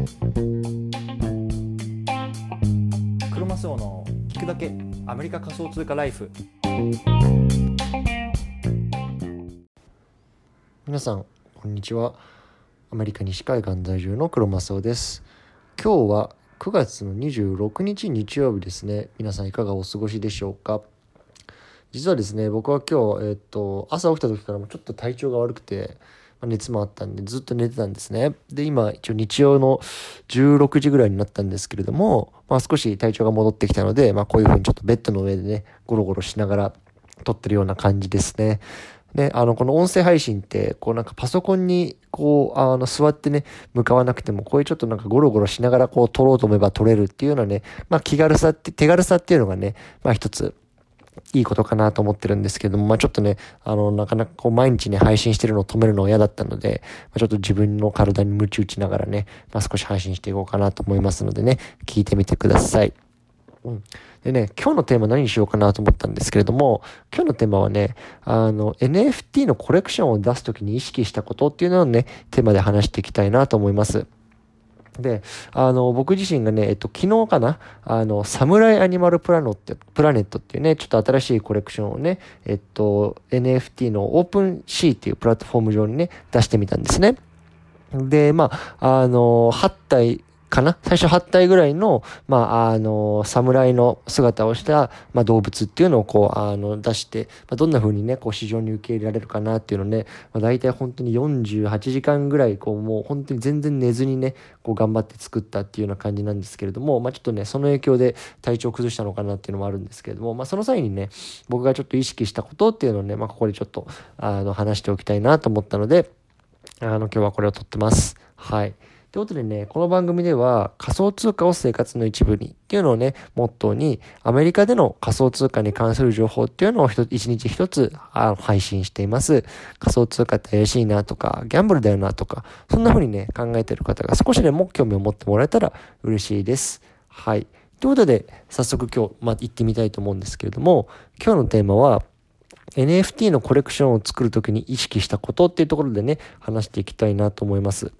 クロマスオの聞くだけアメリカ仮想通貨ライフ。皆さんこんにちは。アメリカ西海岸在住の黒マスオです。今日は9月の26日日曜日ですね。皆さんいかがお過ごしでしょうか？実はですね僕は今日、えっと、朝起きた時からもちょっと体調が悪くて、熱もあったんでずっと寝てたんですね。で今一応日曜の16時ぐらいになったんですけれども、まあ、少し体調が戻ってきたので、まあ、こういうふうにちょっとベッドの上でねゴロゴロしながら撮ってるような感じですね。ね、あの、この音声配信って、こうなんかパソコンに、こう、あの、座ってね、向かわなくても、こういうちょっとなんかゴロゴロしながらこう撮ろうと思えば撮れるっていうようなね、まあ気軽さって、手軽さっていうのがね、まあ一つ、いいことかなと思ってるんですけども、まあちょっとね、あの、なかなかこう毎日ね、配信してるのを止めるの嫌だったので、まあ、ちょっと自分の体に鞭打ちながらね、まあ少し配信していこうかなと思いますのでね、聞いてみてください。うん。でね、今日のテーマ何にしようかなと思ったんですけれども、今日のテーマはね、あの、NFT のコレクションを出すときに意識したことっていうのをね、テーマで話していきたいなと思います。で、あの、僕自身がね、えっと、昨日かな、あの、サムライアニマルプラノって、プラネットっていうね、ちょっと新しいコレクションをね、えっと、NFT のオープンシーっていうプラットフォーム上にね、出してみたんですね。で、まあ、あの、8体、かな？最初8体ぐらいの、まあ、あの、侍の姿をした、まあ、動物っていうのをこう、あの、出して、まあ、どんな風にね、こう、市場に受け入れられるかなっていうのね、まあ、大体本当に48時間ぐらい、こう、もう本当に全然寝ずにね、こう、頑張って作ったっていうような感じなんですけれども、まあ、ちょっとね、その影響で体調を崩したのかなっていうのもあるんですけれども、まあ、その際にね、僕がちょっと意識したことっていうのをね、まあ、ここでちょっと、あの、話しておきたいなと思ったので、あの、今日はこれを撮ってます。はい。ということでね、この番組では仮想通貨を生活の一部にっていうのをね、モットーに、アメリカでの仮想通貨に関する情報っていうのを一日一つ配信しています。仮想通貨って怪しいなとか、ギャンブルだよなとか、そんな風にね、考えてる方が少しでも興味を持ってもらえたら嬉しいです。はい。ということで、早速今日、まあ、行ってみたいと思うんですけれども、今日のテーマは、NFT のコレクションを作るときに意識したことっていうところでね、話していきたいなと思います。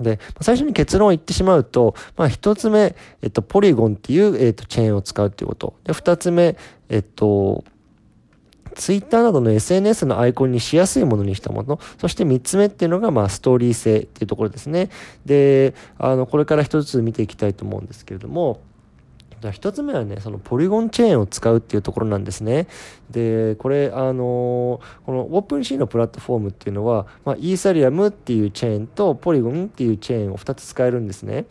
で、最初に結論を言ってしまうと、まあ、一つ目、えっと、ポリゴンっていう、えっと、チェーンを使うっていうこと。で、二つ目、えっと、ツイッターなどの SNS のアイコンにしやすいものにしたもの。そして3つ目っていうのが、まあ、ストーリー性っていうところですね。で、あの、これから一つずつ見ていきたいと思うんですけれども、じゃあ一つ目はね、そのポリゴンチェーンを使うっていうところなんですね。で、これ、あの、このオープンシーのプラットフォームっていうのは、まあ、イーサリアムっていうチェーンとポリゴンっていうチェーンを2つ使えるんですね。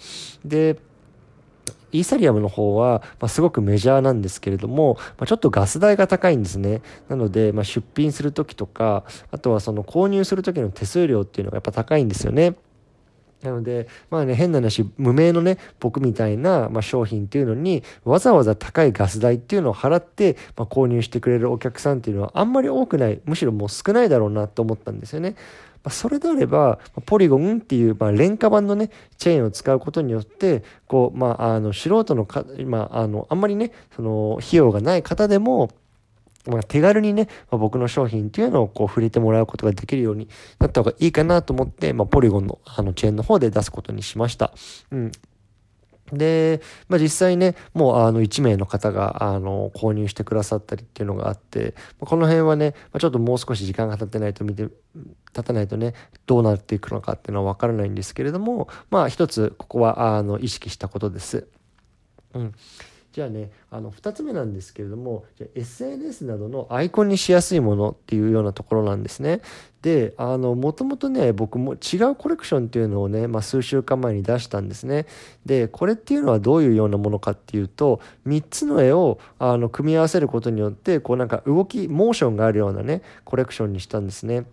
で、イーサリアムの方は、ま、すごくメジャーなんですけれども、ま、ちょっとガス代が高いんですね。なので、ま、出品するときとか、あとはその購入するときの手数料っていうのがやっぱ高いんですよね。なので、まあね、変な話、無名のね、僕みたいな、まあ、商品っていうのに、わざわざ高いガス代っていうのを払って、まあ、購入してくれるお客さんっていうのはあんまり多くない、むしろもう少ないだろうなと思ったんですよね。ま、それであれば、ポリゴンっていう、まあ、廉価版のね、チェーンを使うことによって、こう、まあ、あの、素人のか、まあ、あの、あんまりね、その、費用がない方でも、まあ、手軽にね、まあ、僕の商品っていうのをこう触れてもらうことができるようになった方がいいかなと思って、まあ、ポリゴンのあのチェーンの方で出すことにしました。うん。で、まあ、実際ね、もうあの1名の方があの購入してくださったりっていうのがあって、この辺はね、ちょっともう少し時間が経ってないと見て、経たないとね、どうなっていくのかっていうのはわからないんですけれども、まあ一つここはあの意識したことです。うん。じゃあねあの2つ目なんですけれどもじゃ SNS などのアイコンにしやすいものっていうようなところなんですね。であのもともとね僕も違うコレクションっていうのをね、まあ、数週間前に出したんですね。でこれっていうのはどういうようなものかっていうと3つの絵をあの組み合わせることによってこうなんか動きモーションがあるようなねコレクションにしたんですね。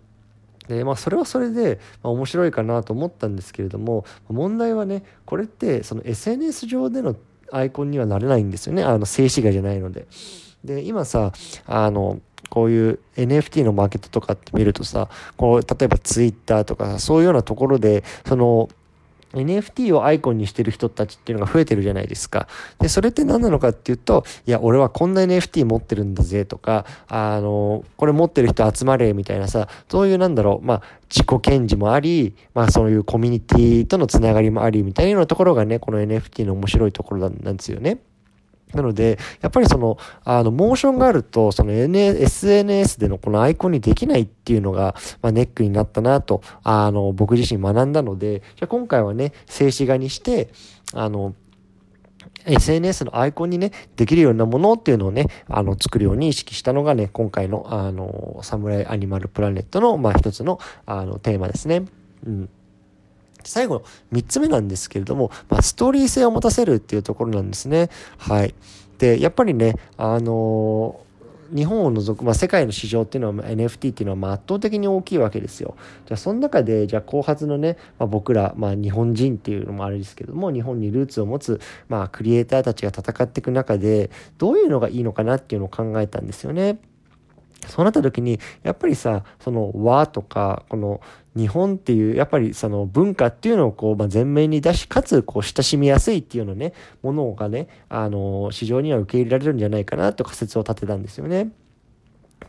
でまあ、それはそれで、まあ、面白いかなと思ったんですけれども問題はねこれってその SNS 上でのアイコンにはなれないんですよね。あの、静止画じゃないので。で、今さ、あの、こういう NFT のマーケットとかって見るとさ、こう、例えば Twitter とかそういうようなところで、その、NFT をアイコンにしてる人たちっていうのが増えてるじゃないですか。で、それって何なのかっていうと、いや、俺はこんな NFT 持ってるんだぜとか、あの、これ持ってる人集まれみたいなさ、そういうなんだろう、まあ、自己顕示もあり、まあそういうコミュニティとのつながりもありみたいなところがね、この NFT の面白いところなんですよね。なので、やっぱりその、あの、モーションがあると、その SNS でのこのアイコンにできないっていうのが、まあ、ネックになったなと、あの、僕自身学んだので、じゃ今回はね、静止画にして、あの、SNS のアイコンにね、できるようなものっていうのをね、あの、作るように意識したのがね、今回の、あの、サムライアニマルプラネットの、まあ、一つの、あの、テーマですね。うん。最後3つ目なんですけれども、まあ、ストーリー性を持たせるっていうところなんですね。はい。で、やっぱりね、あのー日本を除く、まあ、世界の市場っていうのは NFT っていうのは圧倒的に大きいわけですよ。じゃあその中でじゃあ後発のね、まあ、僕ら、まあ、日本人っていうのもあれですけども日本にルーツを持つ、まあ、クリエイターたちが戦っていく中でどういうのがいいのかなっていうのを考えたんですよね。そうなった時にやっぱりさその和とかこの日本っていうやっぱりその文化っていうのをこう、まあ、前面に出しかつこう親しみやすいっていうのねものがねあの市場には受け入れられるんじゃないかなと仮説を立てたんですよね。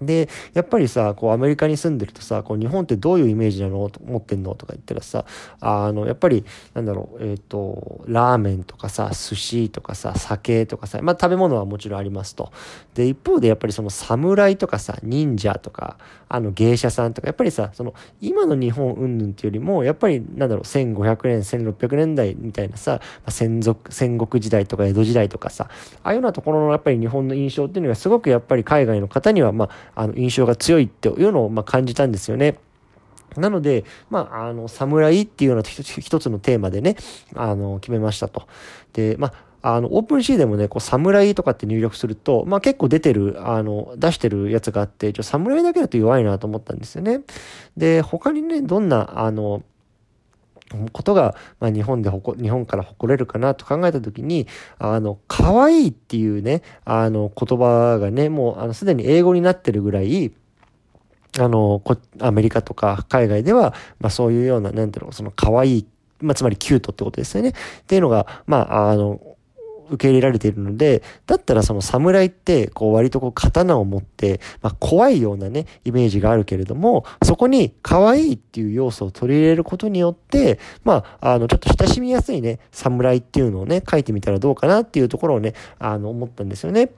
で、やっぱりさ、こうアメリカに住んでるとさ、こう日本ってどういうイメージなのと思ってんのとか言ったらさ、あの、やっぱり、なんだろう、えっ、ー、と、ラーメンとかさ、寿司とかさ、酒とかさ、まあ食べ物はもちろんありますと。で、一方でやっぱりその侍とかさ、忍者とか、あの芸者さんとか、やっぱりさ、その今の日本云々っていうよりも、やっぱりなんだろう、1500年、1600年代みたいなさ、まあ、戦族、戦国時代とか江戸時代とかさ、ああいうようなところのやっぱり日本の印象っていうのがすごくやっぱり海外の方には、まあ、あの印象が強いっていうのをま感じたんですよね。なので、まあ、あの、侍っていうような一つのテーマでね、あの、決めましたと。で、まあ、あの、オープンシーでもね、こう、侍とかって入力すると、まあ結構出てる、あの、出してるやつがあって、ちょ、侍だけだと弱いなと思ったんですよね。で、他にね、どんな、あの、ことが、まあ、日本で日本から誇れるかなと考えたときに、あの、可愛いっていうね、あの、言葉がね、もう、あの、すでに英語になってるぐらい、あの、こアメリカとか海外では、まあ、そういうような、なんていうの、その可愛い、まあ、つまりキュートってことですよね。っていうのが、まあ、あの、受け入れられているので、だったらその侍って、こう割とこう刀を持って、まあ怖いようなね、イメージがあるけれども、そこに可愛いっていう要素を取り入れることによって、まあ、あの、ちょっと親しみやすいね、侍っていうのをね、書いてみたらどうかなっていうところをね、あの、思ったんですよね。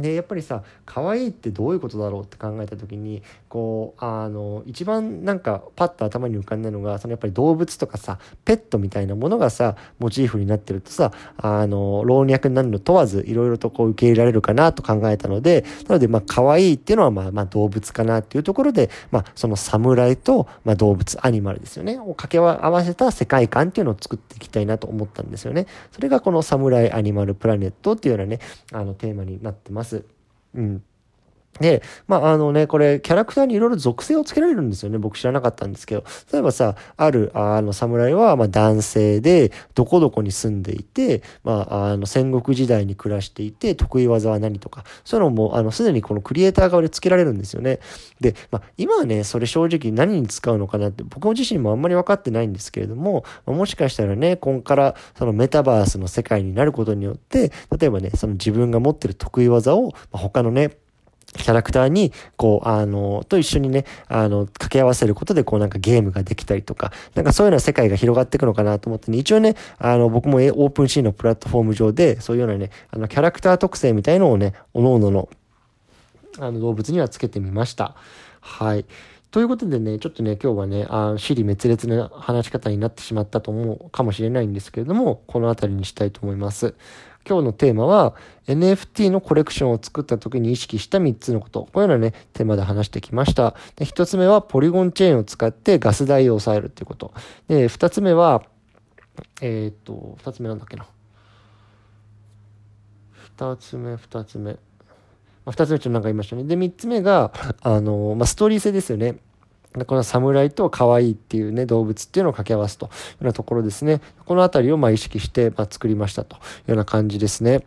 でやっぱりさ可愛いってどういうことだろうって考えた時にこうあの一番なんかパッと頭に浮かんだのがそのやっぱり動物とかさペットみたいなものがさモチーフになってるとさあの老若になるの問わずいろいろとこう受け入れられるかなと考えたのでなのでまあ可愛いっていうのはまあまあ動物かなっていうところでまあその侍とまあ動物アニマルですよねを掛け合わせた世界観っていうのを作っていきたいなと思ったんですよねそれがこの侍アニマルプラネットっていうようなねあのテーマになってます。うん。で、まあ、あのね、これ、キャラクターにいろいろ属性をつけられるんですよね。僕知らなかったんですけど。例えばさ、ある、あの、侍は、ま、男性で、どこどこに住んでいて、まあ、あの、戦国時代に暮らしていて、得意技は何とか、そういうのも、あの、すでにこのクリエイター側でつけられるんですよね。で、まあ、今はね、それ正直何に使うのかなって、僕自身もあんまり分かってないんですけれども、まあ、もしかしたらね、こんから、そのメタバースの世界になることによって、例えばね、その自分が持ってる得意技を、まあ、他のね、キャラクターに、こう、あの、と一緒にね、あの、掛け合わせることで、こうなんかゲームができたりとか、なんかそういうような世界が広がっていくのかなと思ってね、一応ね、あの、僕もオープンシーンのプラットフォーム上で、そういうようなね、あの、キャラクター特性みたいのをね、各々の、あの、動物にはつけてみました。はい。ということでね、ちょっとね、今日はね、あ尻滅裂な話し方になってしまったと思うかもしれないんですけれども、この辺りにしたいと思います。今日のテーマは NFT のコレクションを作った時に意識した3つのこと。こういうようなね、テーマで話してきました。で、1つ目はポリゴンチェーンを使ってガス代を抑えるっていうこと。で、2つ目は、えー、っと、2つ目なんだっけな。2つ目、2つ目。ま、2つ目ちょっとなんか言いましたね。で、3つ目が、あの、まあ、ストーリー性ですよね。でこの侍と可愛いっていうね、動物っていうのを掛け合わすというようなところですね。このあたりをま意識して、ま、作りましたというような感じですね。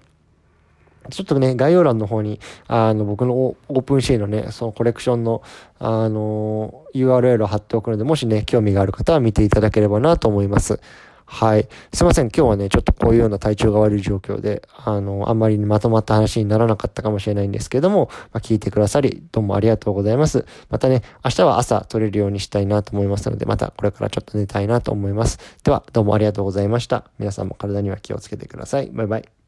ちょっとね、概要欄の方に、あの、僕のオープンシーのね、そのコレクションの、あの、URL を貼っておくので、もしね、興味がある方は見ていただければなと思います。はい。すいません。今日はね、ちょっとこういうような体調が悪い状況で、あの、あんまりまとまった話にならなかったかもしれないんですけども、まあ、聞いてくださり、どうもありがとうございます。またね、明日は朝撮れるようにしたいなと思いますので、またこれからちょっと寝たいなと思います。では、どうもありがとうございました。皆さんも体には気をつけてください。バイバイ。